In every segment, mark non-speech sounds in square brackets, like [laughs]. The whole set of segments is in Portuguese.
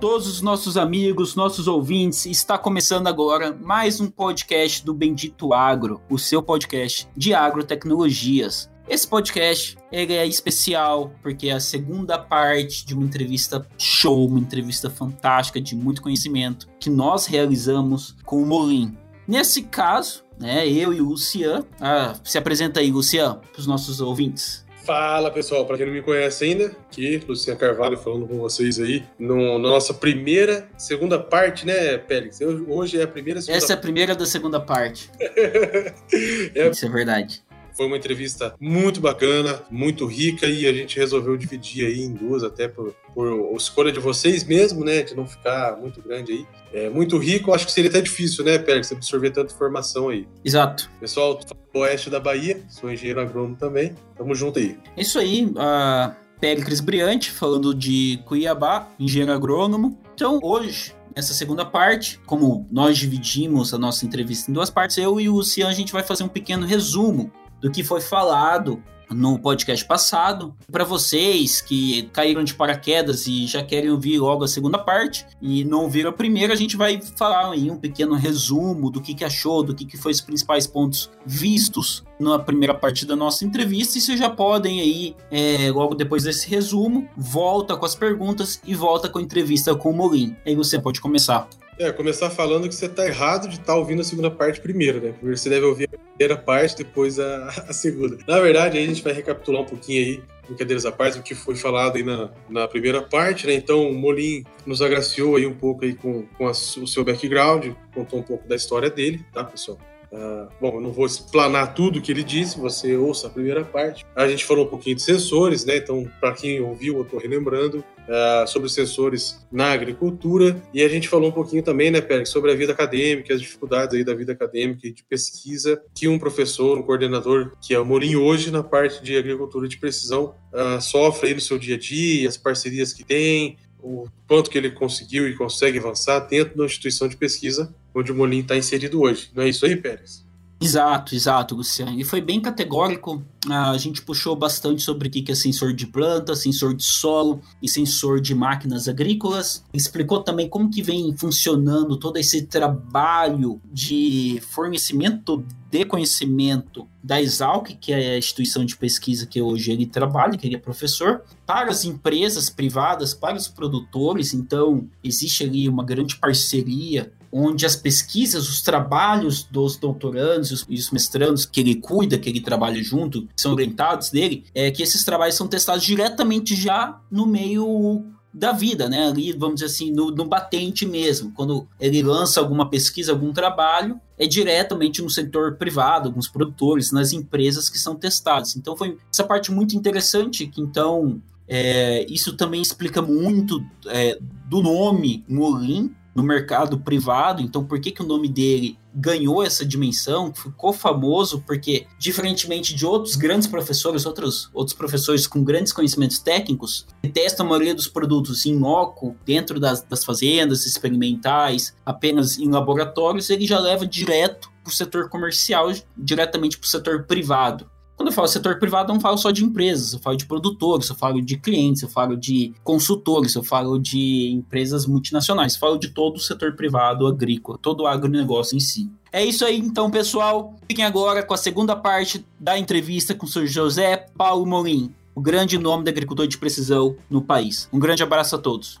Todos os nossos amigos, nossos ouvintes. Está começando agora mais um podcast do Bendito Agro, o seu podcast de agrotecnologias. Esse podcast ele é especial porque é a segunda parte de uma entrevista show, uma entrevista fantástica de muito conhecimento que nós realizamos com o Molim. Nesse caso, né, eu e o Lucian. Ah, se apresenta aí, Lucian, para os nossos ouvintes. Fala pessoal, para quem não me conhece ainda, aqui Luciano Carvalho falando com vocês aí no, na nossa primeira, segunda parte, né, Pélix? Hoje é a primeira. Segunda... Essa é a primeira da segunda parte. [laughs] é... Isso é verdade. Foi uma entrevista muito bacana, muito rica e a gente resolveu dividir aí em duas, até por, por escolha de vocês mesmo, né? De não ficar muito grande aí. É muito rico, acho que seria até difícil, né, Pérez, absorver tanta informação aí. Exato. Pessoal, oeste da Bahia, sou engenheiro agrônomo também. Tamo junto aí. Isso aí, uh, Péricles Briante, falando de Cuiabá, engenheiro agrônomo. Então, hoje, nessa segunda parte, como nós dividimos a nossa entrevista em duas partes, eu e o Luciano, a gente vai fazer um pequeno resumo do que foi falado no podcast passado. Para vocês que caíram de paraquedas e já querem ouvir logo a segunda parte e não ouviram a primeira, a gente vai falar aí um pequeno resumo do que, que achou, do que, que foi os principais pontos vistos na primeira parte da nossa entrevista. E vocês já podem aí, é, logo depois desse resumo, volta com as perguntas e volta com a entrevista com o Molin. Aí você pode começar. É, começar falando que você tá errado de estar tá ouvindo a segunda parte primeiro, né? Porque você deve ouvir a primeira parte, depois a, [laughs] a segunda. Na verdade, aí a gente vai recapitular um pouquinho aí, brincadeiras à parte, o que foi falado aí na, na primeira parte, né? Então, o Molim nos agraciou aí um pouco aí com, com a, o seu background, contou um pouco da história dele, tá, pessoal? Uh, bom, eu não vou explanar tudo que ele disse, você ouça a primeira parte. A gente falou um pouquinho de sensores, né? Então, para quem ouviu, eu estou relembrando uh, sobre sensores na agricultura. E a gente falou um pouquinho também, né, Pérez, sobre a vida acadêmica, as dificuldades aí da vida acadêmica e de pesquisa que um professor, um coordenador, que é o Morim hoje na parte de agricultura de precisão, uh, sofre aí no seu dia a dia, as parcerias que tem, o quanto que ele conseguiu e consegue avançar dentro da instituição de pesquisa onde o Molim está inserido hoje. Não é isso aí, Pérez? Exato, exato, Luciano. E foi bem categórico. A gente puxou bastante sobre o que é sensor de planta, sensor de solo e sensor de máquinas agrícolas. Explicou também como que vem funcionando todo esse trabalho de fornecimento de conhecimento da Exalc, que é a instituição de pesquisa que hoje ele trabalha, que ele é professor, para as empresas privadas, para os produtores. Então, existe ali uma grande parceria onde as pesquisas, os trabalhos dos doutorandos e os mestrandos que ele cuida, que ele trabalha junto, são orientados dele, é que esses trabalhos são testados diretamente já no meio da vida, né? Ali, vamos dizer assim, no, no batente mesmo. Quando ele lança alguma pesquisa, algum trabalho, é diretamente no setor privado, alguns produtores, nas empresas que são testadas. Então foi essa parte muito interessante que então é, isso também explica muito é, do nome Molin, no mercado privado, então por que, que o nome dele ganhou essa dimensão, ficou famoso, porque, diferentemente de outros grandes professores, outros, outros professores com grandes conhecimentos técnicos, que testam a maioria dos produtos em loco, dentro das, das fazendas experimentais, apenas em laboratórios, ele já leva direto para o setor comercial, diretamente para o setor privado. Quando eu falo setor privado, eu não falo só de empresas, eu falo de produtores, eu falo de clientes, eu falo de consultores, eu falo de empresas multinacionais, eu falo de todo o setor privado agrícola, todo o agronegócio em si. É isso aí, então, pessoal. Fiquem agora com a segunda parte da entrevista com o Sr. José Paulo Molim, o grande nome da agricultura de precisão no país. Um grande abraço a todos.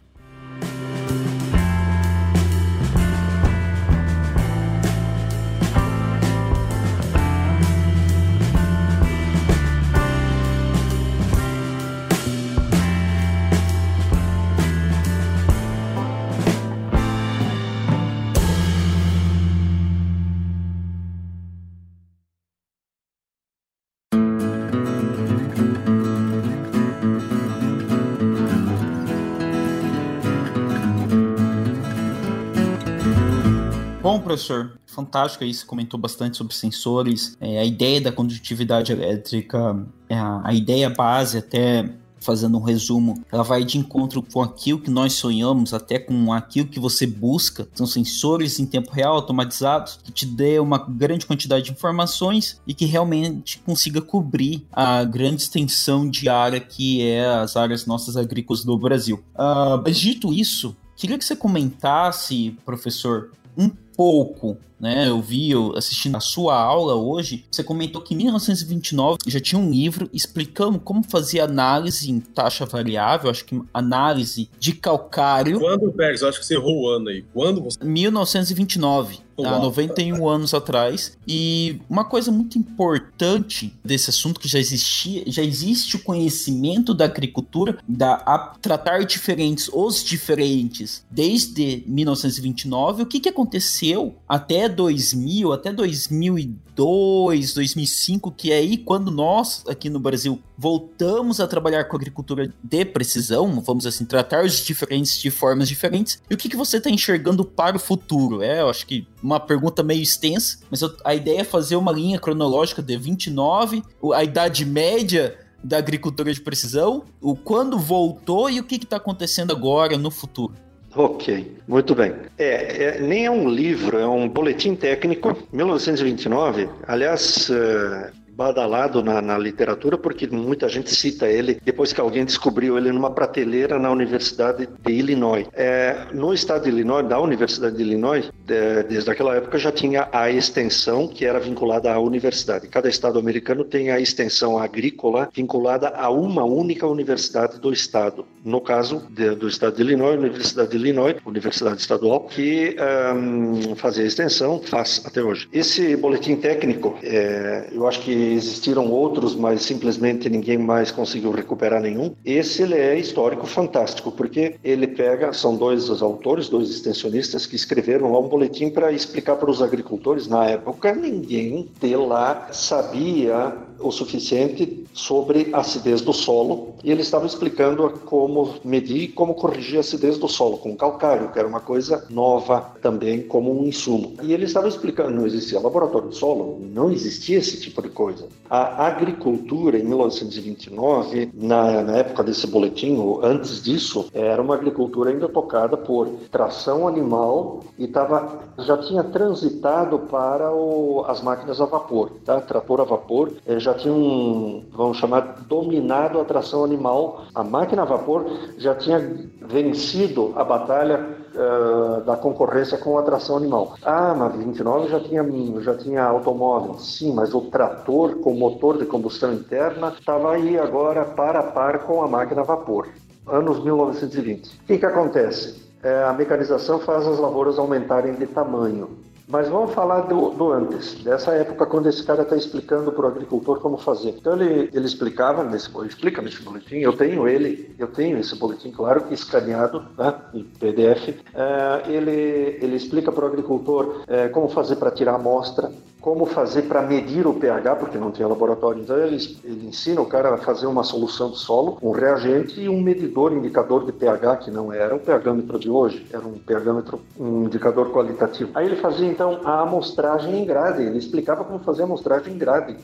Professor, Fantástico aí, você comentou bastante sobre sensores, é, a ideia da condutividade elétrica, é a, ideia base até fazendo um resumo, ela vai de encontro com aquilo que nós sonhamos, até com aquilo que você busca. São sensores em tempo real, automatizados, que te dê uma grande quantidade de informações e que realmente consiga cobrir a grande extensão de área que é as áreas nossas agrícolas do Brasil. Uh, mas dito isso, queria que você comentasse, professor, um pouco né? Eu vi, eu assistindo a sua aula hoje, você comentou que em 1929 já tinha um livro explicando como fazer análise em taxa variável, acho que análise de calcário. Quando, Pérez? Eu acho que você errou o ano aí. Quando você... 1929 há 91 anos atrás. E uma coisa muito importante desse assunto que já existia, já existe o conhecimento da agricultura, da a tratar diferentes os diferentes desde 1929. O que, que aconteceu até 2000, até 2002, 2005, que é aí quando nós aqui no Brasil voltamos a trabalhar com agricultura de precisão, vamos assim tratar os diferentes de formas diferentes. E o que, que você está enxergando para o futuro? É, eu acho que uma pergunta meio extensa, mas eu, a ideia é fazer uma linha cronológica de 29, a idade média da agricultura de precisão, o quando voltou e o que está acontecendo agora no futuro. Ok, muito bem. É, é, nem é um livro, é um boletim técnico, 1929. Aliás, uh, badalado na, na, literatura porque muita gente cita ele depois que alguém descobriu ele numa prateleira na Universidade de Illinois. É, no estado de Illinois, da Universidade de Illinois, de, desde aquela época já tinha a extensão que era vinculada à universidade. Cada estado americano tem a extensão agrícola vinculada a uma única universidade do estado. No caso de, do estado de Illinois, Universidade de Illinois, Universidade Estadual, que um, fazia a extensão, faz até hoje. Esse boletim técnico, é, eu acho que existiram outros, mas simplesmente ninguém mais conseguiu recuperar nenhum. Esse ele é histórico fantástico, porque ele pega, são dois os autores, dois extensionistas que escreveram lá um boletim para explicar para os agricultores. Na época, ninguém de lá sabia o suficiente sobre a acidez do solo e ele estava explicando como medir como corrigir a acidez do solo com calcário, que era uma coisa nova também como um insumo. E ele estava explicando, não existia laboratório de solo, não existia esse tipo de coisa. A agricultura em 1929, na, na época desse boletim, ou antes disso, era uma agricultura ainda tocada por tração animal e tava, já tinha transitado para o, as máquinas a vapor, tá? trator a vapor, eh, já tinham, vamos chamar, dominado a tração animal. A máquina a vapor já tinha vencido a batalha uh, da concorrência com a tração animal. Ah, mas 29 já tinha, já tinha automóvel. Sim, mas o trator com motor de combustão interna estava aí agora para a par com a máquina a vapor. Anos 1920. O que, que acontece? É, a mecanização faz as lavouras aumentarem de tamanho. Mas vamos falar do, do, antes, dessa época quando esse cara está explicando para o agricultor como fazer. Então ele, ele explicava, nesse, explica nesse boletim, eu tenho ele, eu tenho esse boletim, claro, escaneado né, em PDF. É, ele, ele explica para o agricultor é, como fazer para tirar amostra, como fazer para medir o pH, porque não tinha laboratório. Então ele, ele, ensina o cara a fazer uma solução de solo, um reagente e um medidor, indicador de pH, que não era o pHmetro de hoje, era um pHmetro, um indicador qualitativo. Aí ele fazia então a amostragem em grade, ele explicava como fazer a amostragem em grade.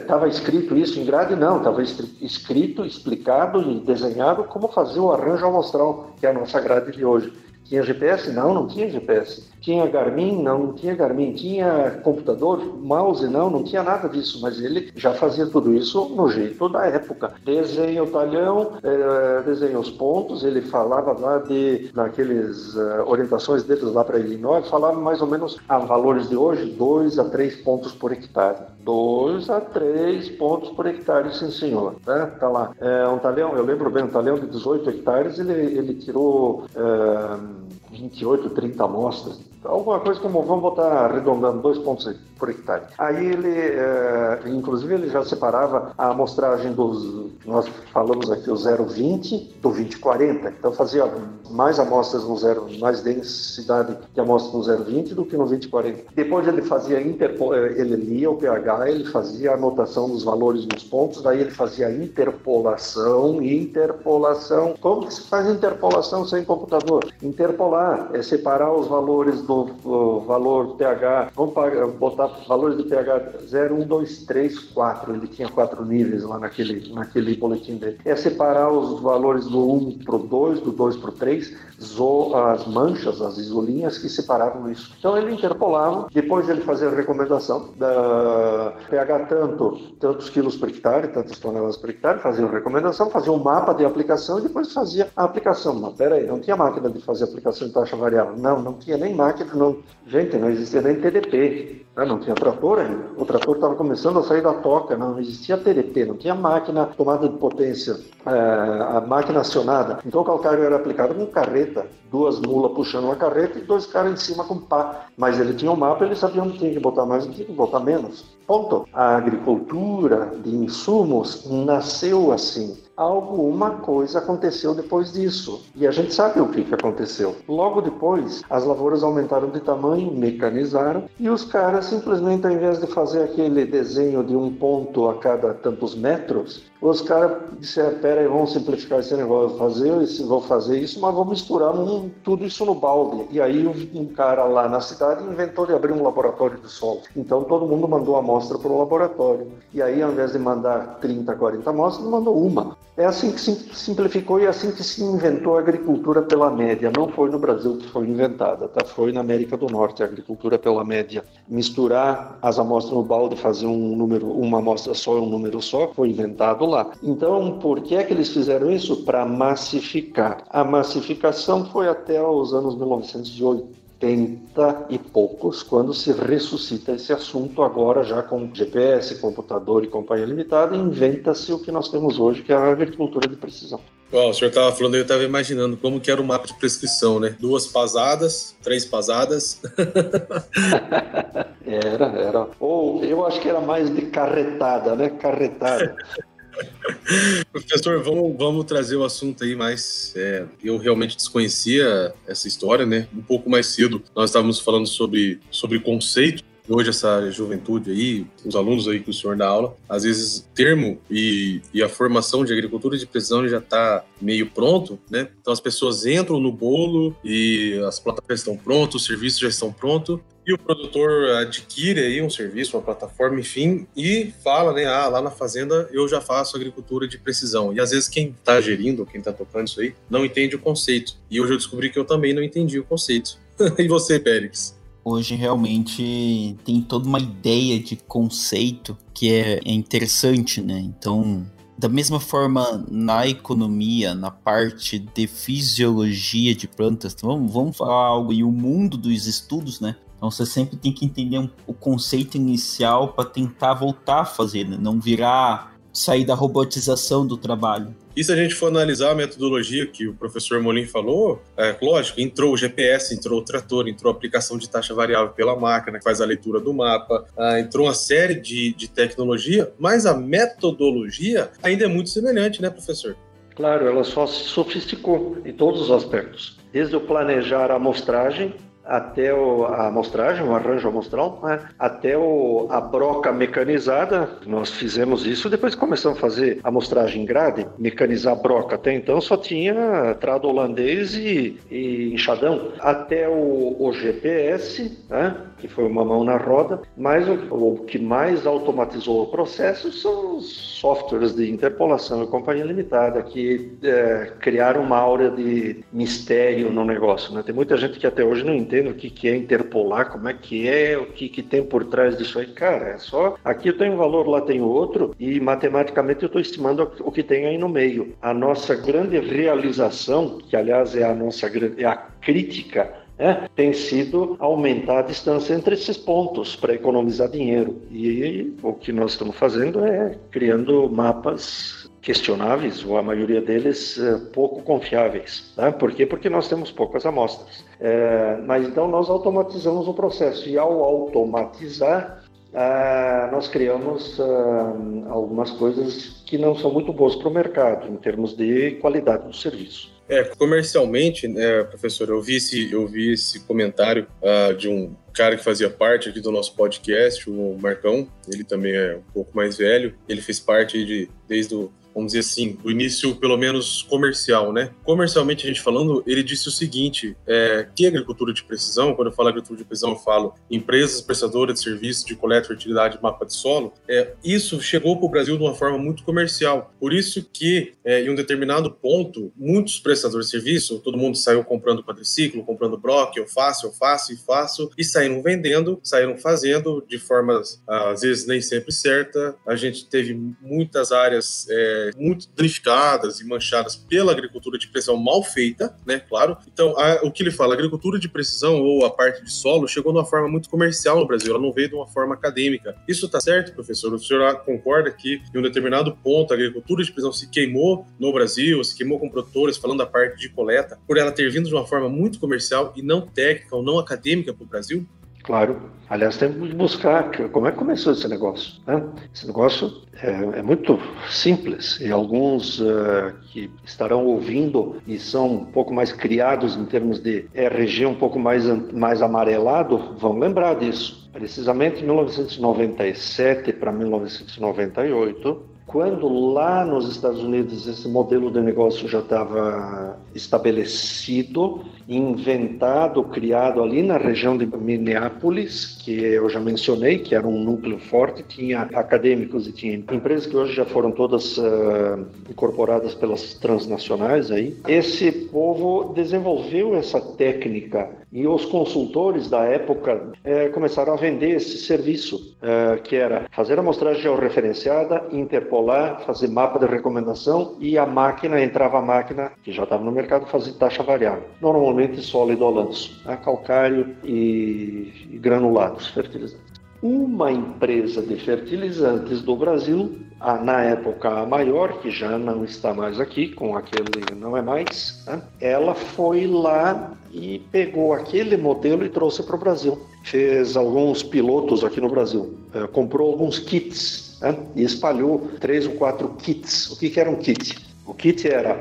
Estava é, escrito isso em grade? Não, estava escrito, explicado e desenhado como fazer o arranjo amostral, que é a nossa grade de hoje. Tinha GPS? Não, não tinha GPS. Tinha Garmin? Não, não tinha Garmin. Tinha computador, mouse? Não, não tinha nada disso. Mas ele já fazia tudo isso no jeito da época. Desenha o talhão, é, desenha os pontos. Ele falava lá de, naqueles uh, orientações deles lá para Illinois, falava mais ou menos a valores de hoje, 2 a 3 pontos por hectare. 2 a 3 pontos por hectare, sim senhor. Né? Tá lá. É, um talhão, eu lembro bem, um talhão de 18 hectares, ele, ele tirou... É, 28, 30 amostras alguma coisa como, vamos botar arredondando, dois pontos por hectare. Aí ele, é, inclusive, ele já separava a amostragem dos, nós falamos aqui, o 0,20 do 2040. Então fazia mais amostras no zero, mais densidade de amostras no 0,20 do que no 2040. Depois ele fazia, interpo, é, ele lia o pH, ele fazia a anotação dos valores nos pontos, daí ele fazia interpolação, interpolação. Como que se faz interpolação sem computador? Interpolar, é separar os valores do valor do pH, vamos botar valores do pH 0, 1, 2, 3, 4, ele tinha quatro níveis lá naquele, naquele boletim dele. É separar os valores do 1 para o 2, do 2 para o 3, as manchas, as isolinhas que separavam isso. Então ele interpolava, depois ele fazia a recomendação da pH tanto, tantos quilos por hectare, tantas toneladas por hectare, fazia a recomendação, fazia um mapa de aplicação e depois fazia a aplicação. Mas peraí, não tinha máquina de fazer aplicação de taxa variável. Não, não tinha nem máquina, não. Gente, não existia nem TDP. Né? Não tinha trator ainda. O trator estava começando a sair da toca, não existia TDP, não tinha máquina tomada de potência, é, a máquina acionada. Então o calcário era aplicado com carreta, duas mulas puxando uma carreta e dois caras em cima com pá. Mas ele tinha um mapa, ele sabia onde tinha que botar mais e tinha que botar menos. Ponto. A agricultura de insumos nasceu assim alguma coisa aconteceu depois disso. E a gente sabe o que, que aconteceu. Logo depois, as lavouras aumentaram de tamanho, mecanizaram, e os caras simplesmente, ao invés de fazer aquele desenho de um ponto a cada tantos metros, os caras disseram, pera aí, vamos simplificar esse negócio, vou fazer, vou fazer isso, mas vamos misturar um, tudo isso no balde. E aí um cara lá na cidade inventou de abrir um laboratório de solo. Então todo mundo mandou amostra para o laboratório. E aí, ao invés de mandar 30, 40 amostras, mandou uma. É assim que se simplificou e é assim que se inventou a agricultura pela média. Não foi no Brasil que foi inventada, tá? Foi na América do Norte a agricultura pela média. Misturar as amostras no balde, fazer um número, uma amostra só e um número só, foi inventado lá. Então, por que é que eles fizeram isso? Para massificar. A massificação foi até os anos 1980 80 e poucos, quando se ressuscita esse assunto, agora já com GPS, computador e companhia limitada, inventa-se o que nós temos hoje, que é a agricultura de precisão. Bom, o senhor estava falando, eu estava imaginando como que era o mapa de prescrição, né? Duas pasadas, três pasadas. [laughs] era, era. Ou eu acho que era mais de carretada, né? Carretada. [laughs] Professor, vamos, vamos trazer o assunto aí mais. É, eu realmente desconhecia essa história, né? Um pouco mais cedo nós estávamos falando sobre, sobre conceito. Hoje, essa juventude aí, os alunos aí que o senhor dá aula, às vezes termo e, e a formação de agricultura de precisão já está meio pronto, né? Então as pessoas entram no bolo e as plataformas estão prontas, os serviços já estão prontos, e o produtor adquire aí um serviço, uma plataforma, enfim, e fala, né, ah, lá na fazenda eu já faço agricultura de precisão. E às vezes quem está gerindo, quem está tocando isso aí, não entende o conceito. E hoje eu descobri que eu também não entendi o conceito. [laughs] e você, Pérez? Hoje realmente tem toda uma ideia de conceito que é, é interessante, né? Então, da mesma forma, na economia, na parte de fisiologia de plantas, vamos, vamos falar algo e o mundo dos estudos, né? Então você sempre tem que entender um, o conceito inicial para tentar voltar a fazer, né? não virar sair da robotização do trabalho. E se a gente for analisar a metodologia que o professor Molim falou, é, lógico, entrou o GPS, entrou o trator, entrou a aplicação de taxa variável pela máquina, que faz a leitura do mapa, ah, entrou uma série de, de tecnologia, mas a metodologia ainda é muito semelhante, né, professor? Claro, ela só se sofisticou em todos os aspectos. Desde o planejar a amostragem, até o, a amostragem, o arranjo amostral, né? até o, a broca mecanizada. Nós fizemos isso, depois começamos a fazer amostragem grade, mecanizar a broca. Até então só tinha trado holandês e, e enxadão. Até o, o GPS, né? que foi uma mão na roda, mas o, o, que mais automatizou o processo são os softwares de interpolação e companhia limitada, que é, criaram uma aura de mistério no negócio. Né? Tem muita gente que até hoje não entende o que, que é interpolar, como é que é, o que, que tem por trás disso aí. Cara, é só aqui eu tenho um valor, lá tem outro, e matematicamente eu estou estimando o que tem aí no meio. A nossa grande realização, que aliás é a nossa é a crítica é, tem sido aumentar a distância entre esses pontos para economizar dinheiro. E o que nós estamos fazendo é criando mapas questionáveis, ou a maioria deles é, pouco confiáveis. Tá? Por quê? Porque nós temos poucas amostras. É, mas então nós automatizamos o processo, e ao automatizar, ah, nós criamos ah, algumas coisas que não são muito boas para o mercado, em termos de qualidade do serviço. É, comercialmente, né, professor, eu vi esse, eu vi esse comentário uh, de um cara que fazia parte aqui do nosso podcast, o Marcão. Ele também é um pouco mais velho. Ele fez parte de, desde o vamos dizer assim, do início pelo menos comercial, né? Comercialmente a gente falando, ele disse o seguinte, é, que agricultura de precisão, quando eu falo agricultura de precisão, eu falo empresas prestadoras de serviços de coleta, fertilidade, mapa de solo, é, isso chegou para o Brasil de uma forma muito comercial. Por isso que, é, em um determinado ponto, muitos prestadores de serviço, todo mundo saiu comprando quadriciclo, comprando broc, eu faço, eu faço e faço, e saíram vendendo, saíram fazendo de formas, às vezes, nem sempre certa. A gente teve muitas áreas é, muito danificadas e manchadas pela agricultura de precisão mal feita, né? Claro. Então, a, o que ele fala, a agricultura de precisão ou a parte de solo chegou de uma forma muito comercial no Brasil, ela não veio de uma forma acadêmica. Isso está certo, professor? O senhor concorda que, em um determinado ponto, a agricultura de precisão se queimou no Brasil, se queimou com produtores, falando da parte de coleta, por ela ter vindo de uma forma muito comercial e não técnica ou não acadêmica para o Brasil? Claro. Aliás, temos que buscar como é que começou esse negócio. Né? Esse negócio é, é, muito simples e alguns uh, que estarão ouvindo e são um pouco mais criados em termos de RG um pouco mais, mais amarelado vão lembrar disso. Precisamente em 1997 para 1998, quando lá nos Estados Unidos esse modelo de negócio já estava estabelecido, inventado, criado ali na região de Minneapolis, que eu já mencionei, que era um núcleo forte, tinha acadêmicos e tinha empresas que hoje já foram todas uh, incorporadas pelas transnacionais aí. Esse povo desenvolveu essa técnica e os consultores da época eh, começaram a vender esse serviço, eh, que era fazer a amostragem georreferenciada, interpolar, fazer mapa de recomendação e a máquina, entrava a máquina, que já estava no mercado, fazer taxa variável. Normalmente sólido ou lanço, né? calcário e, e granulados fertilizantes. Uma empresa de fertilizantes do Brasil na época a maior, que já não está mais aqui, com aquele não é mais, né? ela foi lá e pegou aquele modelo e trouxe para o Brasil. Fez alguns pilotos aqui no Brasil, é, comprou alguns kits né? e espalhou três ou quatro kits. O que, que era um kit? O kit era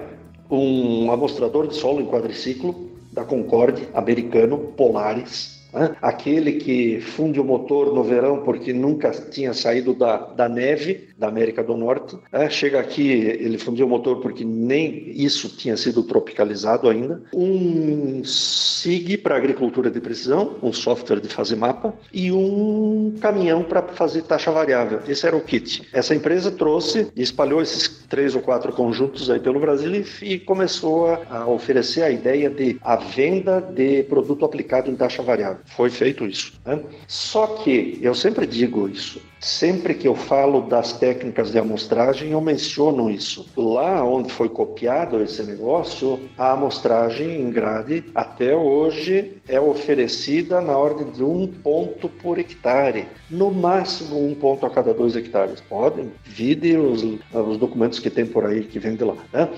um amostrador de solo em quadriciclo da Concorde americano, Polaris, aquele que funde o motor no verão porque nunca tinha saído da, da neve da América do Norte, né? chega aqui, ele fundiu o motor porque nem isso tinha sido tropicalizado ainda, um SIG para agricultura de precisão, um software de fazer mapa e um caminhão para fazer taxa variável. Esse era o kit. Essa empresa trouxe e espalhou esses três ou quatro conjuntos aí pelo Brasil e, e começou a, a oferecer a ideia de a venda de produto aplicado em taxa variável. Foi feito isso. Né? Só que, eu sempre digo isso, sempre que eu falo das técnicas de amostragem, eu menciono isso. Lá onde foi copiado esse negócio, a amostragem em grade, até hoje, é oferecida na ordem de um ponto por hectare. No máximo, um ponto a cada dois hectares. Podem, vide os, os documentos que tem por aí que vem de lá. Né?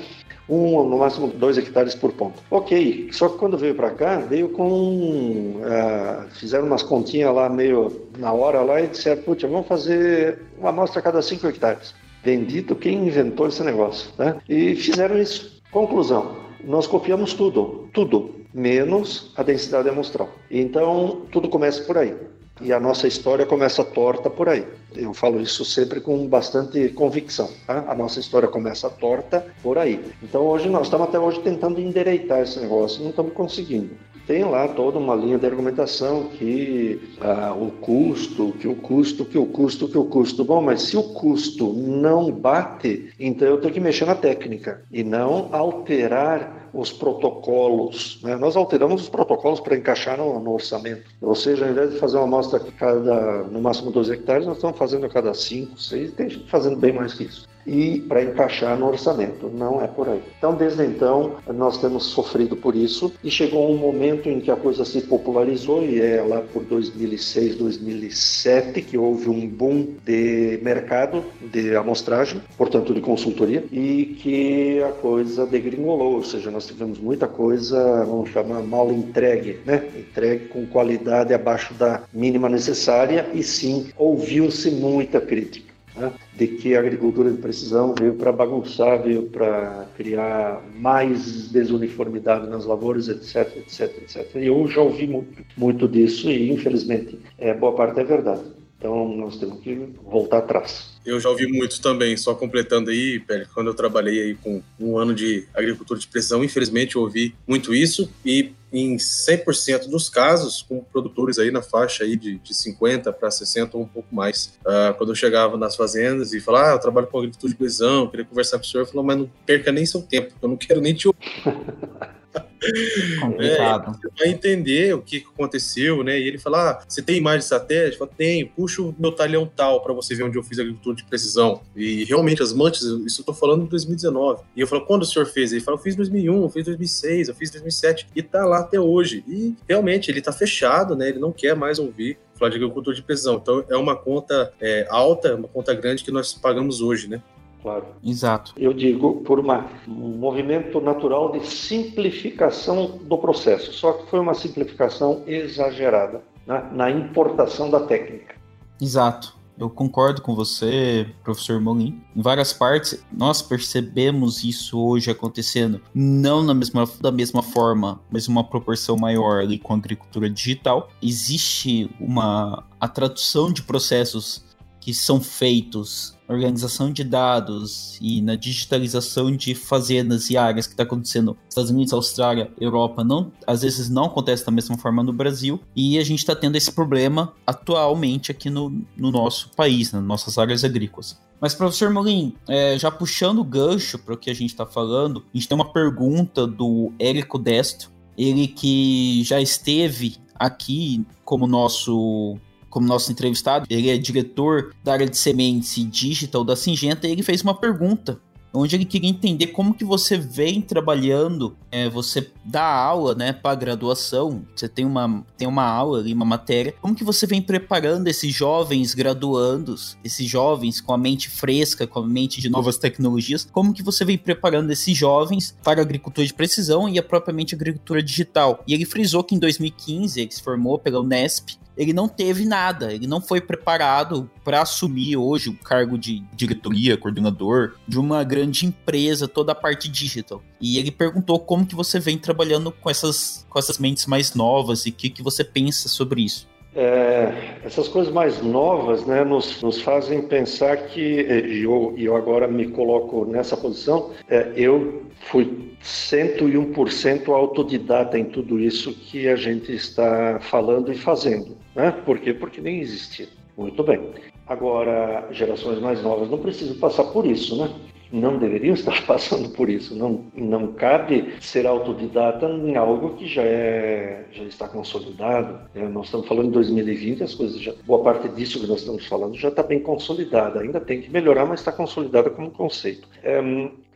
Um, no máximo dois hectares por ponto. Ok, só que quando veio para cá, veio com. Uh, fizeram umas continhas lá meio na hora lá e disseram: putz, vamos fazer uma amostra a cada cinco hectares. Bendito quem inventou esse negócio, né? E fizeram isso. Conclusão: nós copiamos tudo, tudo, menos a densidade amostral. Então, tudo começa por aí. E a nossa história começa torta por aí. Eu falo isso sempre com bastante convicção. Tá? A nossa história começa torta por aí. Então hoje nós estamos até hoje tentando endereitar esse negócio, não estamos conseguindo. Tem lá toda uma linha de argumentação que ah, o custo, que o custo, que o custo, que o custo. Bom, mas se o custo não bate, então eu tenho que mexer na técnica e não alterar os protocolos. Né? Nós alteramos os protocolos para encaixar no, no, orçamento. Ou seja, ao invés de fazer uma amostra cada, no máximo 12 hectares, nós estamos fazendo a cada 5, 6, tem gente fazendo bem mais que isso e para encaixar no orçamento. Não é por aí. Então, desde então, nós temos sofrido por isso e chegou um momento em que a coisa se popularizou e é lá por 2006, 2007 que houve um boom de mercado de amostragem, portanto de consultoria, e que a coisa degringolou, ou seja, nós tivemos muita coisa, vamos chamar mal entregue, né? Entregue com qualidade abaixo da mínima necessária e sim, ouviu-se muita crítica né, de que a agricultura de precisão veio para bagunçar, veio para criar mais desuniformidade nas lavouras, etc, etc, etc. E eu já ouvi muito, muito disso e, infelizmente, é, boa parte é verdade. Então nós temos que voltar atrás. Eu já ouvi muito também, só completando aí, Pérez, quando eu trabalhei aí com um ano de agricultura de precisão, infelizmente eu ouvi muito isso e em 100% dos casos, com produtores aí na faixa aí de, de 50 para 60 ou um pouco mais. Uh, quando eu chegava nas fazendas e falava, ah, eu trabalho com agricultura de precisão, queria conversar com o senhor, eu falava, mas não perca nem seu tempo, eu não quero nem te ouvir. [laughs] [laughs] Complicado. É, vai entender o que aconteceu, né? E ele fala: ah, você tem imagem de satélite? Fala, tenho, puxa o meu talhão tal para você ver onde eu fiz agricultura de precisão. E realmente, as manchas, isso eu tô falando em 2019. E eu falo, quando o senhor fez? Ele fala, eu fiz 2001, eu fiz 2006, eu fiz 2007. E tá lá até hoje. E realmente, ele tá fechado, né? Ele não quer mais ouvir falar de agricultura de precisão. Então, é uma conta é, alta, uma conta grande que nós pagamos hoje, né? Claro. Exato. Eu digo por uma, um movimento natural de simplificação do processo, só que foi uma simplificação exagerada né, na importação da técnica. Exato. Eu concordo com você, professor Molin. Em várias partes, nós percebemos isso hoje acontecendo, não na mesma, da mesma forma, mas uma proporção maior ali com a agricultura digital. Existe uma a tradução de processos que são feitos organização de dados e na digitalização de fazendas e áreas que está acontecendo nos Estados Unidos, Austrália, Europa, não, às vezes não acontece da mesma forma no Brasil e a gente está tendo esse problema atualmente aqui no, no nosso país, nas nossas áreas agrícolas. Mas, professor Molin, é, já puxando o gancho para o que a gente está falando, a gente tem uma pergunta do Érico Desto, ele que já esteve aqui como nosso como nosso entrevistado, ele é diretor da área de sementes e digital da Singenta, e ele fez uma pergunta onde ele queria entender como que você vem trabalhando, é, você dá aula, né, para graduação, você tem uma, tem uma aula ali, uma matéria, como que você vem preparando esses jovens graduandos, esses jovens com a mente fresca, com a mente de novas tecnologias, como que você vem preparando esses jovens para a agricultura de precisão e a propriamente agricultura digital? E ele frisou que em 2015 ele se formou pela Unesp, ele não teve nada, ele não foi preparado para assumir hoje o cargo de diretoria, coordenador de uma grande empresa, toda a parte digital. E ele perguntou como que você vem trabalhando com essas, com essas mentes mais novas e o que, que você pensa sobre isso. É, essas coisas mais novas né, nos, nos fazem pensar que, e eu, eu agora me coloco nessa posição, é, eu fui 101% autodidata em tudo isso que a gente está falando e fazendo. Né? Por quê? Porque nem existia. Muito bem. Agora, gerações mais novas não precisam passar por isso, né? Não deveriam [laughs] estar passando por isso. Não, não cabe ser autodidata em algo que já, é, já está consolidado. É, nós estamos falando de 2020, as coisas já, boa parte disso que nós estamos falando já está bem consolidada. Ainda tem que melhorar, mas está consolidada como conceito. É,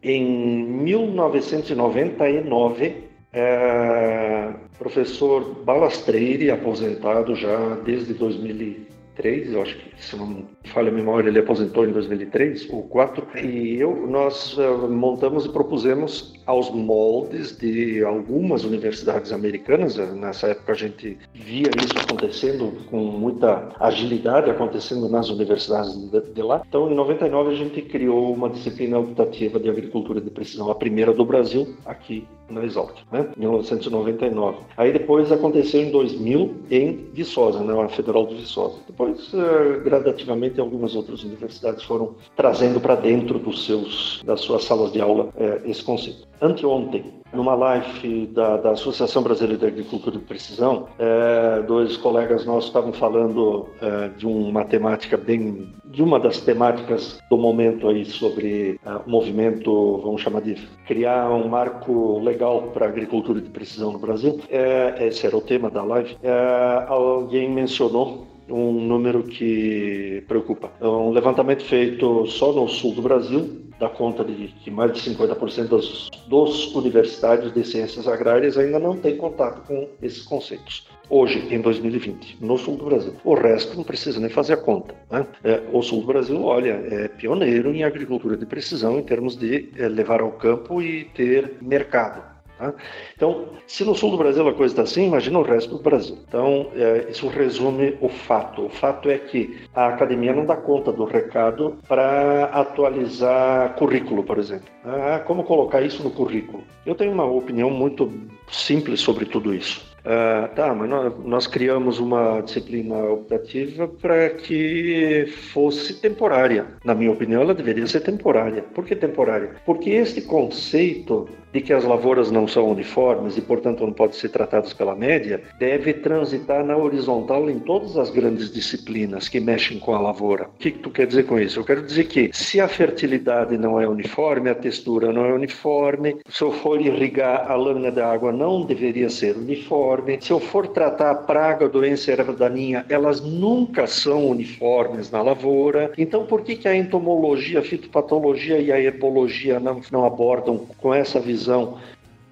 em 1999, é, professor Balastreire, aposentado já desde 2003, eu acho que, se não falha a memória, ele aposentou em 2003 ou 2004, e eu, nós uh, montamos e propusemos aos moldes de algumas universidades americanas, nessa época a gente via isso acontecendo com muita agilidade, acontecendo nas universidades de, lá. Então, em 99, a gente criou uma disciplina optativa de agricultura de precisão, a primeira do Brasil, aqui na Exalt, né? 1999. Aí depois aconteceu em 2000 em Viçosa, na né? Federal de Viçosa. Depois, uh, gradativamente, algumas outras universidades foram trazendo para dentro dos seus, das suas salas de aula uh, esse conceito. Anteontem, numa live da, da, Associação Brasileira de Agricultura de Precisão, é, dois colegas nossos estavam falando é, de uma temática bem, de uma das temáticas do momento aí sobre é, o movimento, vamos chamar de criar um marco legal para a agricultura de precisão no Brasil. É, esse era o tema da live. É, alguém mencionou um número que preocupa. É um levantamento feito só no sul do Brasil dá conta de que mais de 50% dos, dos universitários de ciências agrárias ainda não têm contato com esses conceitos. Hoje, em 2020, no sul do Brasil. O resto não precisa nem fazer a conta. Né? É, o sul do Brasil, olha, é pioneiro em agricultura de precisão em termos de é, levar ao campo e ter mercado. Tá? Então, se no sul do Brasil a coisa está assim, imagina o resto do Brasil. Então, é, isso resume o fato. O fato é que a academia não dá conta do recado para atualizar currículo, por exemplo. Ah, como colocar isso no currículo? Eu tenho uma opinião muito simples sobre tudo isso. Ah, tá, mas nós, nós, criamos uma disciplina optativa para que fosse temporária. Na minha opinião, ela deveria ser temporária. Por que temporária? Porque este conceito de que as lavouras não são uniformes e, portanto, não podem ser tratadas pela média, deve transitar na horizontal em todas as grandes disciplinas que mexem com a lavoura. O que, tu quer dizer com isso? Eu quero dizer que se a fertilidade não é uniforme, a textura não é uniforme, se eu for irrigar a lâmina da água não deveria ser uniforme, se eu for tratar a praga, doença erva daninha, elas nunca são uniformes na lavoura. Então, por que, que a entomologia, a fitopatologia e a herbologia não, não abordam com essa visão visão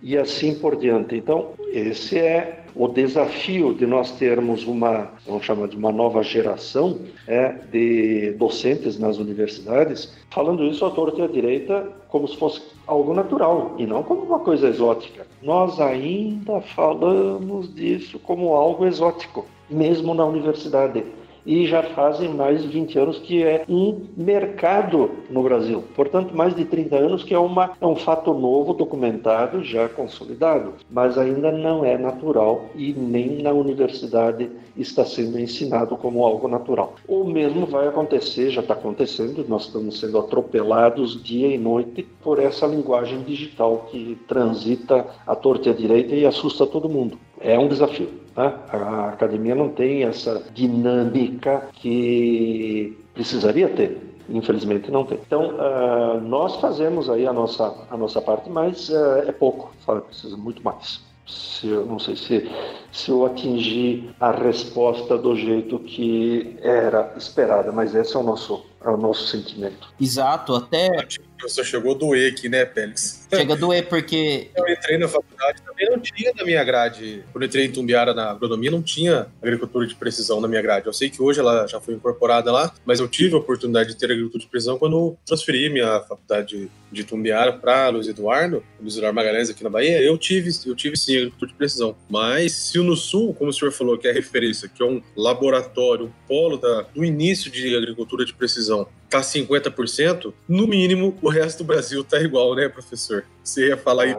e assim por diante. Então, esse é o desafio de nós termos uma, vamos chamar de uma nova geração é, de docentes nas universidades, falando isso à torta e à direita como se fosse algo natural e não como uma coisa exótica. Nós ainda falamos disso como algo exótico, mesmo na universidade e já fazem mais de 20 anos que é um mercado no Brasil. Portanto, mais de 30 anos que é, uma, é um fato novo, documentado, já consolidado, mas ainda não é natural e nem na universidade está sendo ensinado como algo natural. O mesmo vai acontecer, já está acontecendo, nós estamos sendo atropelados dia e noite por essa linguagem digital que transita à torta e à direita e assusta todo mundo. É um desafio. Né? A academia não tem essa dinâmica que precisaria ter. Infelizmente não tem. Então, uh, nós fazemos aí a nossa, a nossa parte, mas uh, é pouco, sabe? Precisa muito mais. Se eu, não sei se, se eu atingi a resposta do jeito que era esperada, mas esse é o nosso, é o nosso sentimento. Exato, até Só chegou a doer aqui, né, Pélix? Chega a doer porque. [laughs] Eu entrei na faculdade também, não tinha na minha grade. Quando eu entrei em Tumbiara na agronomia, não tinha agricultura de precisão na minha grade. Eu sei que hoje ela já foi incorporada lá, mas eu tive a oportunidade de ter agricultura de precisão quando transferi minha faculdade de Tumbiara para Luiz Eduardo, Luiz Eduardo Magalhães aqui na Bahia. Eu tive, eu tive sim agricultura de precisão. Mas se o no Sul, como o senhor falou, que é referência, que é um laboratório, um polo da, do início de agricultura de precisão, tá 50%, no mínimo o resto do Brasil tá igual, né, professor? Você ia falar aí,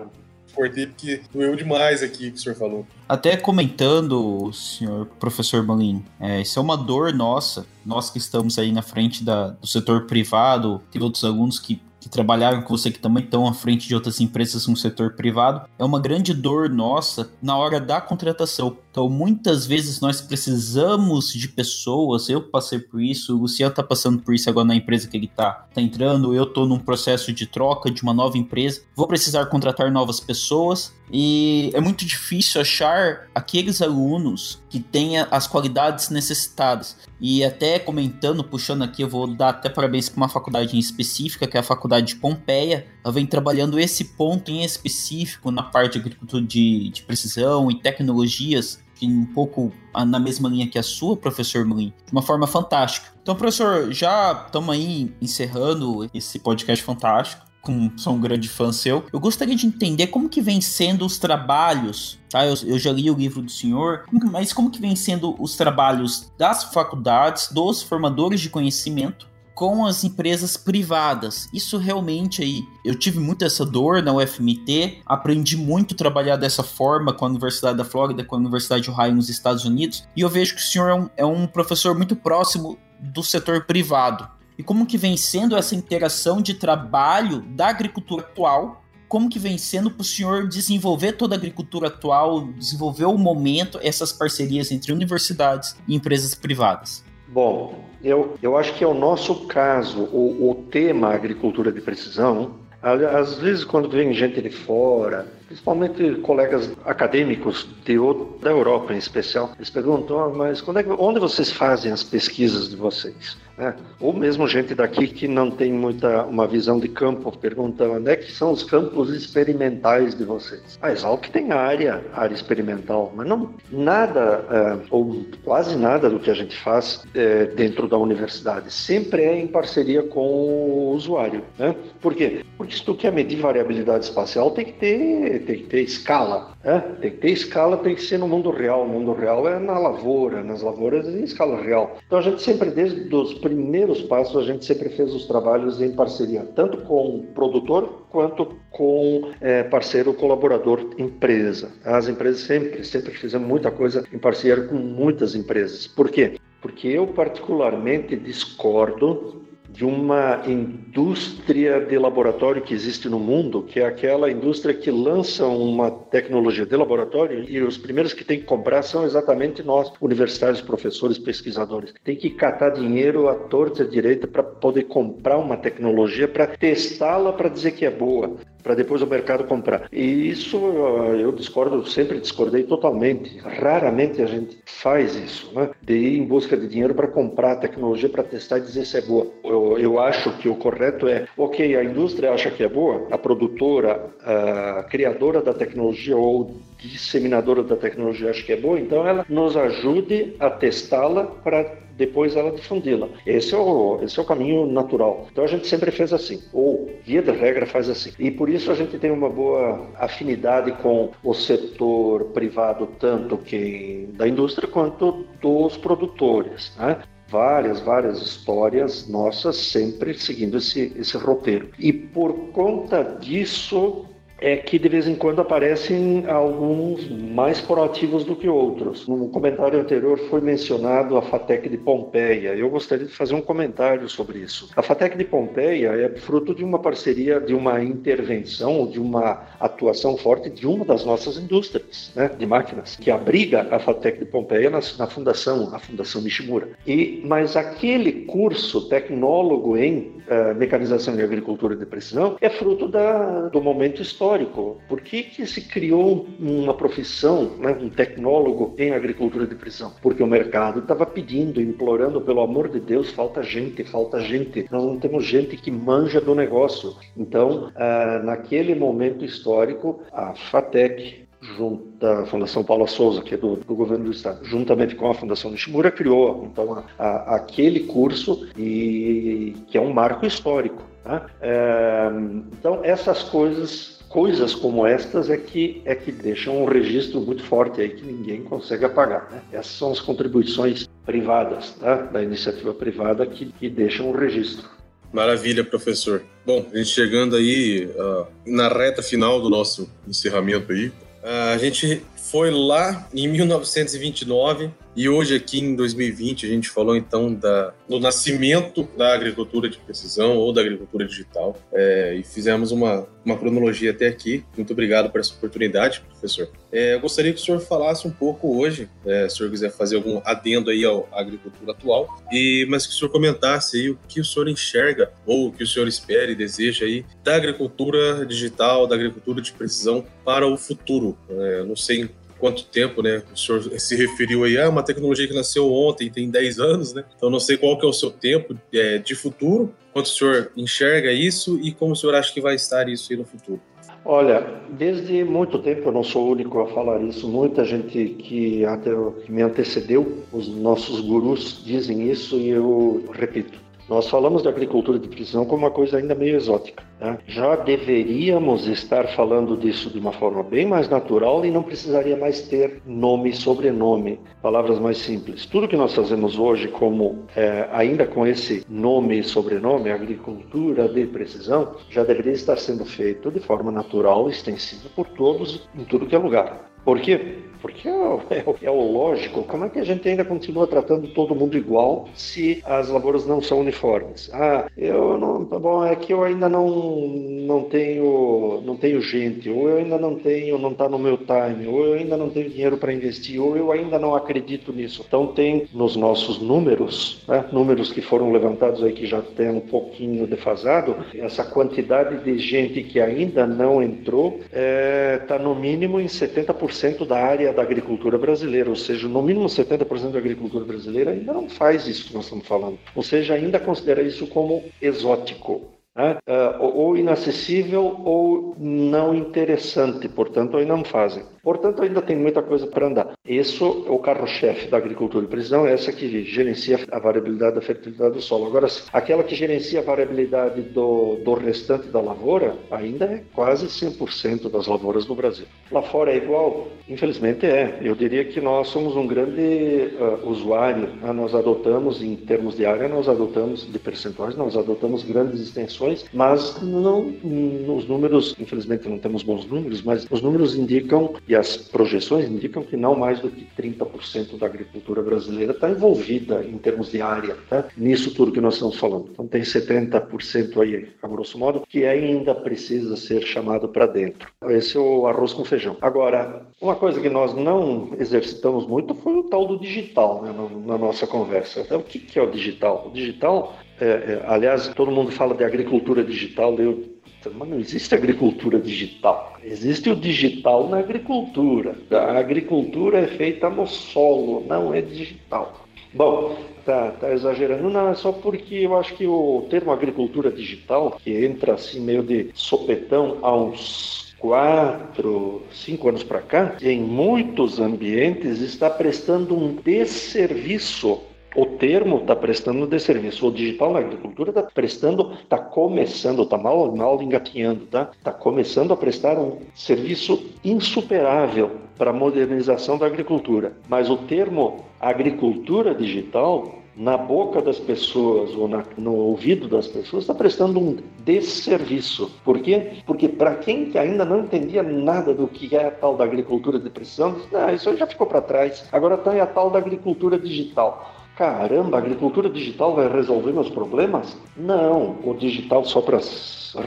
cortei porque doeu demais aqui que o senhor falou. Até comentando, senhor professor Malin, é, isso é uma dor nossa, nós que estamos aí na frente da, do setor privado, tem outros alunos que que trabalharam com você, que também estão à frente de outras empresas no setor privado, é uma grande dor nossa na hora da contratação. Então, muitas vezes nós precisamos de pessoas, eu passei por isso, o Luciano está passando por isso agora na empresa que ele está tá entrando, eu estou num processo de troca de uma nova empresa, vou precisar contratar novas pessoas e é muito difícil achar aqueles alunos que tenha as qualidades necessitadas. E até comentando, puxando aqui, eu vou dar até parabéns para uma faculdade em específica, que é a Faculdade de Pompeia. Ela vem trabalhando esse ponto em específico na parte de agricultura de, de precisão e tecnologias, um pouco na mesma linha que a sua, professor Molin, de uma forma fantástica. Então, professor, já estamos aí encerrando esse podcast fantástico como sou um grande fã seu, eu gostaria de entender como que vem sendo os trabalhos, tá? Eu, eu, já li o livro do senhor, mas como que vem sendo os trabalhos das faculdades, dos formadores de conhecimento com as empresas privadas. Isso realmente aí, eu tive muito essa dor na UFMT, aprendi muito a trabalhar dessa forma com a Universidade da Flórida, com a Universidade de Ohio nos Estados Unidos, e eu vejo que o senhor é um, é um professor muito próximo do setor privado e como que vem sendo essa interação de trabalho da agricultura atual, como que vem sendo para o senhor desenvolver toda a agricultura atual, desenvolver o momento, essas parcerias entre universidades e empresas privadas? Bom, eu, eu acho que é o nosso caso, o, o tema agricultura de precisão, às vezes quando vem gente de fora, principalmente colegas acadêmicos de, da Europa em especial, eles perguntam, ah, mas é, onde vocês fazem as pesquisas de vocês? Né? Ou mesmo gente daqui que não tem muita uma visão de campo, perguntando onde é que são os campos experimentais de vocês. A Exalc tem área, área experimental, mas não nada, é, ou quase nada do que a gente faz é, dentro da universidade, sempre é em parceria com o usuário. Né? Por quê? Porque se tu quer medir variabilidade espacial, tem que ter, tem que ter escala. Tem que ter escala, tem que ser no mundo real. O mundo real é na lavoura, nas lavouras em escala real. Então a gente sempre, desde os primeiros passos, a gente sempre fez os trabalhos em parceria, tanto com o produtor quanto com é, parceiro colaborador empresa. As empresas sempre, sempre fizemos muita coisa em parceria com muitas empresas. Por quê? Porque eu particularmente discordo de uma indústria de laboratório que existe no mundo, que é aquela indústria que lança uma tecnologia de laboratório e os primeiros que tem que comprar são exatamente nós, universitários, professores, pesquisadores. Tem que catar dinheiro à torta e à direita para poder comprar uma tecnologia, para testá-la, para dizer que é boa para depois o mercado comprar. E isso eu discordo, sempre discordei totalmente. Raramente a gente faz isso, né? De ir em busca de dinheiro para comprar tecnologia para testar e dizer se é boa. Eu, eu acho que o correto é, ok, a indústria acha que é boa, a produtora, a criadora da tecnologia ou disseminadora da tecnologia acha que é boa, então ela nos ajude a testá-la para depois ela difundi-la. Esse, é o, esse é o caminho natural. Então a gente sempre fez assim, ou via de regra faz assim. E por isso a gente tem uma boa afinidade com o setor privado, tanto que da indústria quanto dos produtores. Né? várias, várias histórias nossas sempre seguindo esse, esse roteiro. E por conta disso, é que de vez em quando aparecem alguns mais proativos do que outros. No comentário anterior foi mencionado a FATEC de Pompeia. Eu gostaria de fazer um comentário sobre isso. A FATEC de Pompeia é fruto de uma parceria, de uma intervenção, de uma atuação forte de uma das nossas indústrias né, de máquinas, que abriga a FATEC de Pompeia na, na fundação, a Fundação Nishimura. E, mas aquele curso tecnólogo em uh, mecanização e agricultura de precisão é fruto da, do momento histórico. Por que, que se criou uma profissão, né, um tecnólogo em agricultura de precisão? Porque o mercado estava pedindo, implorando, pelo amor de Deus, falta gente, falta gente. Nós não temos gente que manja do negócio. Então, ah, naquele momento histórico, a FATEC, junto à Fundação Paula Souza, que é do, do, governo do estado, juntamente com a Fundação Nishimura, criou então a, a, aquele curso e que é um marco histórico. Né? É, então essas coisas coisas como estas é que, é que deixam um registro muito forte aí que ninguém consegue apagar. Né? Essas são as contribuições privadas, tá? da iniciativa privada, que, que deixam um registro. Maravilha, professor. Bom, a gente chegando aí uh, na reta final do nosso encerramento aí, a gente foi lá em 1929 e hoje aqui em 2020 a gente falou então da, do nascimento da agricultura de precisão ou da agricultura digital é, e fizemos uma, uma cronologia até aqui. Muito obrigado por essa oportunidade, professor. É, eu gostaria que o senhor falasse um pouco hoje, é, se o senhor quiser fazer algum adendo aí à agricultura atual, e mas que o senhor comentasse aí o que o senhor enxerga ou o que o senhor espera e deseja aí da agricultura digital, da agricultura de precisão para o futuro. É, não sei quanto tempo, né? O senhor se referiu aí, ah, uma tecnologia que nasceu ontem, tem 10 anos, né? Então não sei qual que é o seu tempo é, de futuro, quanto o senhor enxerga isso e como o senhor acha que vai estar isso aí no futuro. Olha, desde muito tempo, eu não sou o único a falar isso, muita gente que, até, que me antecedeu, os nossos gurus dizem isso e eu repito. Nós falamos da agricultura de precisão como uma coisa ainda meio exótica. Né? Já deveríamos estar falando disso de uma forma bem mais natural e não precisaria mais ter nome sobrenome, palavras mais simples. Tudo que nós fazemos hoje, como é, ainda com esse nome e sobrenome, agricultura de precisão, já deveria estar sendo feito de forma natural extensiva por todos, em tudo que é lugar. Por quê? Porque é, é, é, o lógico. Como é que a gente ainda continua tratando todo mundo igual se as lavouras não são uniformes? Ah, eu não, bom, é que eu ainda não, não tenho não tenho gente, ou eu ainda não tenho, não está no meu time, ou eu ainda não tenho dinheiro para investir, ou eu ainda não acredito nisso. Então tem nos nossos números, né, números que foram levantados aí que já tem um pouquinho defasado, essa quantidade de gente que ainda não entrou está é, tá no mínimo em 70% da área da agricultura brasileira, ou seja, no mínimo 70% da agricultura brasileira ainda não faz isso que nós estamos falando. Ou seja, ainda considera isso como exótico. Né? Uh, ou inacessível ou não interessante, portanto, ainda não fazem. Portanto, ainda tem muita coisa para andar. Isso é o carro-chefe da agricultura de precisão, é essa que gerencia a variabilidade da fertilidade do solo. Agora, aquela que gerencia a variabilidade do, do restante da lavoura, ainda é quase 100% das lavouras no Brasil. Lá fora é igual? Infelizmente é. Eu diria que nós somos um grande uh, usuário. Né? Nós adotamos, em termos de área, nós adotamos, de percentuais, nós adotamos grandes extensões mas não nos números, infelizmente não temos bons números, mas os números indicam e as projeções indicam que não mais do que 30% da agricultura brasileira está envolvida em termos de área, tá? nisso tudo que nós estamos falando. Então tem 70% aí, a grosso modo, que ainda precisa ser chamado para dentro. Esse é o arroz com feijão. Agora, uma coisa que nós não exercitamos muito foi o tal do digital né, na nossa conversa. Então, o que é o digital? O digital, é, é, aliás, todo mundo fala de agricultura digital, eu mas não existe agricultura digital. Existe o digital na agricultura. A agricultura é feita no solo, não é digital. Bom, tá, tá exagerando. Não, é só porque eu acho que o termo agricultura digital, que entra assim meio de sopetão há uns quatro, cinco anos para cá, em muitos ambientes está prestando um desserviço o termo está prestando de serviço. O digital na agricultura está prestando, está começando, está mal, mal engatinhando, tá? Está começando a prestar um serviço insuperável para a modernização da agricultura. Mas o termo agricultura digital na boca das pessoas ou na, no ouvido das pessoas está prestando um desserviço. Por quê? Porque para quem ainda não entendia nada do que é a tal da agricultura de precisão, diz, ah, isso já ficou para trás. Agora está a tal da agricultura digital. Caramba, a agricultura digital vai resolver meus problemas? Não, o digital só para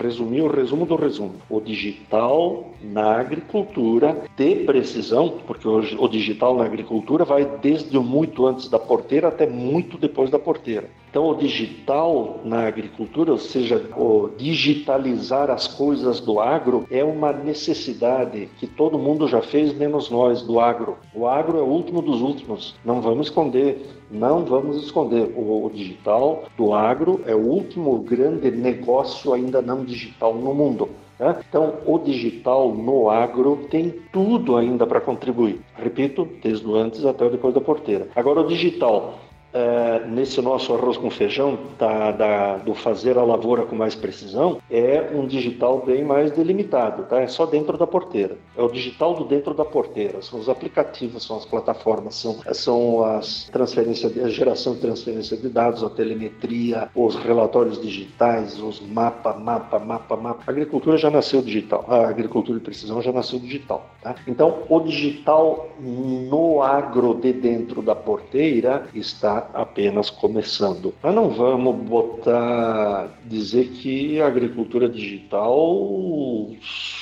resumir o resumo do resumo. O digital na agricultura de precisão, porque hoje o digital na agricultura vai desde muito antes da porteira até muito depois da porteira. Então, o digital na agricultura, ou seja, o digitalizar as coisas do agro, é uma necessidade que todo mundo já fez, menos nós do agro. O agro é o último dos últimos, não vamos esconder. Não vamos esconder. O, digital do agro é o último grande negócio ainda não digital no mundo. Né? Então, o digital no agro tem tudo ainda para contribuir. Repito, desde o antes até o depois da porteira. Agora, o digital é, nesse nosso arroz com feijão, da, da, do fazer a lavoura com mais precisão, é um digital bem mais delimitado, tá? É só dentro da porteira. É o digital do dentro da porteira. São os aplicativos, são as plataformas, são, são as transferências, a geração de transferência de dados, a telemetria, os relatórios digitais, os mapa, mapa, mapa, mapa. A agricultura já nasceu digital. A agricultura de precisão já nasceu digital, tá? Então, o digital no agro de dentro da porteira está apenas começando. Mas não vamos botar, dizer que a agricultura digital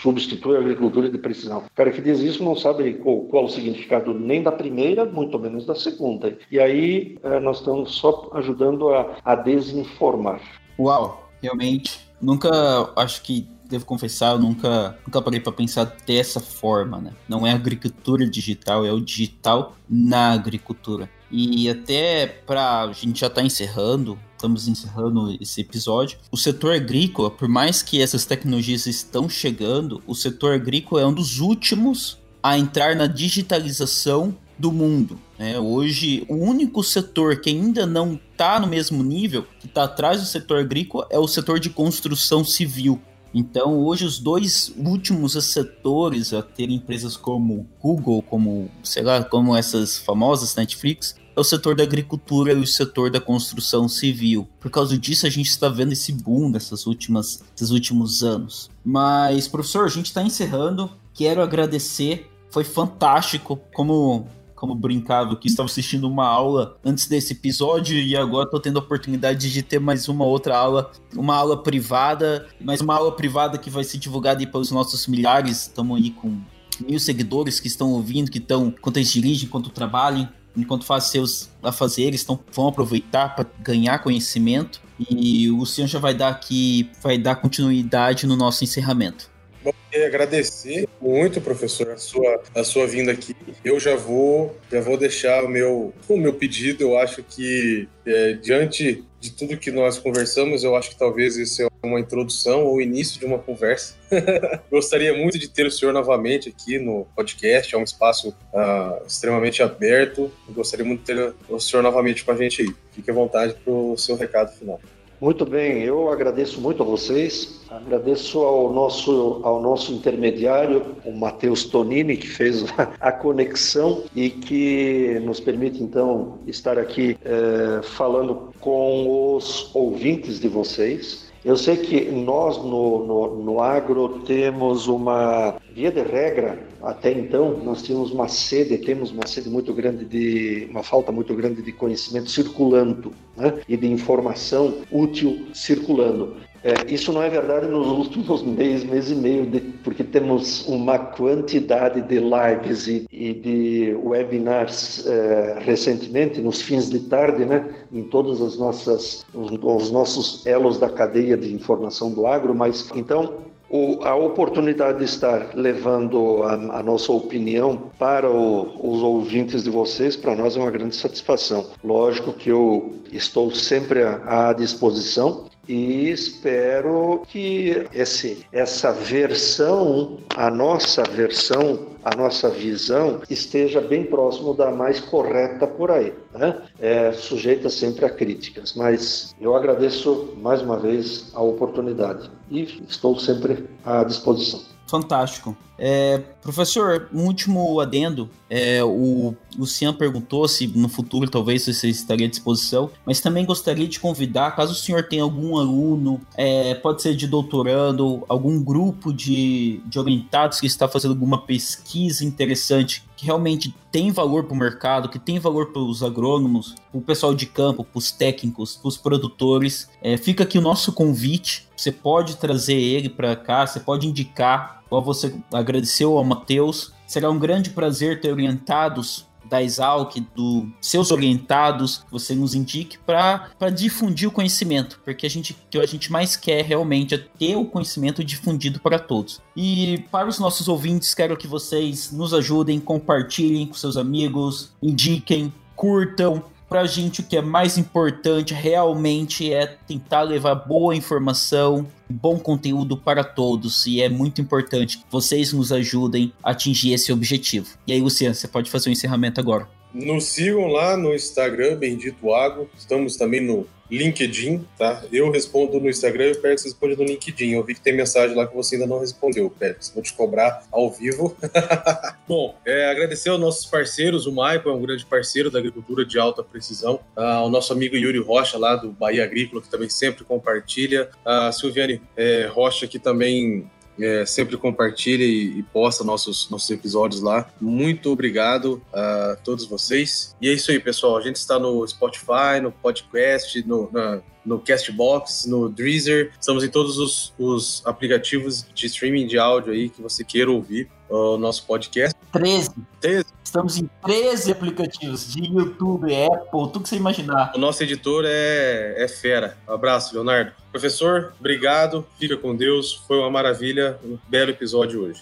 substitui a agricultura de precisão. O cara que diz isso não sabe qual, qual o significado nem da primeira, muito menos da segunda. E aí é, nós estamos só ajudando a, a desinformar. Uau, realmente. Nunca, acho que devo confessar, eu nunca, nunca parei para pensar dessa forma, né? Não é agricultura digital, é o digital na agricultura. E até para a gente já tá encerrando, estamos encerrando esse episódio. O setor agrícola, por mais que essas tecnologias estão chegando, o setor agrícola é um dos últimos a entrar na digitalização do mundo. Né? Hoje, o único setor que ainda não está no mesmo nível, que está atrás do setor agrícola, é o setor de construção civil. Então, hoje, os dois últimos setores a ter empresas como Google, como, sei lá, como essas famosas Netflix, o setor da agricultura e o setor da construção civil. Por causa disso, a gente está vendo esse boom nessas últimas, nesses últimos anos. Mas, professor, a gente está encerrando. Quero agradecer. Foi fantástico como como brincava que estava assistindo uma aula antes desse episódio e agora estou tendo a oportunidade de ter mais uma outra aula, uma aula privada, mais uma aula privada que vai ser divulgada pelos nossos milhares. Estamos aí com mil seguidores que estão ouvindo, que estão, enquanto eles dirigem, enquanto trabalham, enquanto fazem seus afazeres, então vão aproveitar para ganhar conhecimento. E o senhor já vai dar aqui, vai dar continuidade no nosso encerramento. Bom, agradecer muito, professor, a sua, a sua vinda aqui. Eu já vou, já vou deixar o meu, o meu pedido. Eu acho que, é, diante de tudo que nós conversamos, eu acho que talvez isso é uma introdução ou início de uma conversa. [laughs] Gostaria muito de ter o senhor novamente aqui no podcast, é um espaço uh, extremamente aberto. Gostaria muito de ter o senhor novamente com a gente aí. Fique à vontade para o seu recado final. Muito bem, eu agradeço muito a vocês, agradeço ao nosso, ao nosso intermediário, o Matheus Tonini, que fez [laughs] a conexão e que nos permite então estar aqui é, falando com os ouvintes de vocês. Eu sei que nós no, no, no agro temos uma via de regra, até então, nós tínhamos uma sede, temos uma sede muito grande de, uma falta muito grande de conhecimento circulando né? e de informação útil circulando. É, isso não é verdade nos últimos [laughs] mês, mês e meio, de, porque temos uma quantidade de lives e, e de webinars é, recentemente, nos fins de tarde, né, em todos os nossos elos da cadeia de informação do agro, mas então o, a oportunidade de estar levando a, a nossa opinião para o, os ouvintes de vocês, para nós é uma grande satisfação. Lógico que eu estou sempre à, à disposição e espero que esse, essa versão, a nossa versão, a nossa visão esteja bem próximo da mais correta por aí, né? É, sujeita sempre a críticas, mas eu agradeço mais uma vez a oportunidade e estou sempre à disposição. Fantástico. É, professor, um último adendo. É, o Lucian perguntou se no futuro talvez você estaria à disposição, mas também gostaria de convidar, caso o senhor tenha algum aluno, é, pode ser de doutorando, algum grupo de, de orientados que está fazendo alguma pesquisa interessante que realmente tem valor para o mercado, que tem valor para os agrônomos, para o pessoal de campo, para os técnicos, para os produtores. É, fica aqui o nosso convite. Você pode trazer ele para cá, você pode indicar, igual você agradeceu ao Matheus. Será um grande prazer ter orientados da Exalc, dos seus orientados, você nos indique para difundir o conhecimento, porque a gente, o que a gente mais quer realmente é ter o conhecimento difundido para todos. E para os nossos ouvintes, quero que vocês nos ajudem, compartilhem com seus amigos, indiquem, curtam, Pra gente, o que é mais importante realmente é tentar levar boa informação, bom conteúdo para todos. E é muito importante que vocês nos ajudem a atingir esse objetivo. E aí, Luciano, você pode fazer o encerramento agora. Nos sigam lá no Instagram, Bendito Água. Estamos também no LinkedIn, tá? Eu respondo no Instagram e o Pérez responde no LinkedIn. Eu vi que tem mensagem lá que você ainda não respondeu, Pérez. Vou te cobrar ao vivo. [laughs] Bom, é, agradecer aos nossos parceiros. O Maico é um grande parceiro da agricultura de alta precisão. Ah, o nosso amigo Yuri Rocha, lá do Bahia Agrícola, que também sempre compartilha. A Silviane é, Rocha, que também é, sempre compartilha e, e, posta nossos, nossos episódios lá. Muito obrigado a todos vocês. E é isso aí, pessoal. A gente está no Spotify, no podcast, no, na, no Castbox, no Deezer. Estamos em todos os, os, aplicativos de streaming de áudio aí que você queira ouvir o nosso podcast. 13. 13. Estamos em 13 aplicativos de YouTube, Apple, tudo que você imaginar. O nosso editor é, é fera. Um abraço, Leonardo. Professor, obrigado. Fica com Deus. Foi uma maravilha. Um belo episódio hoje.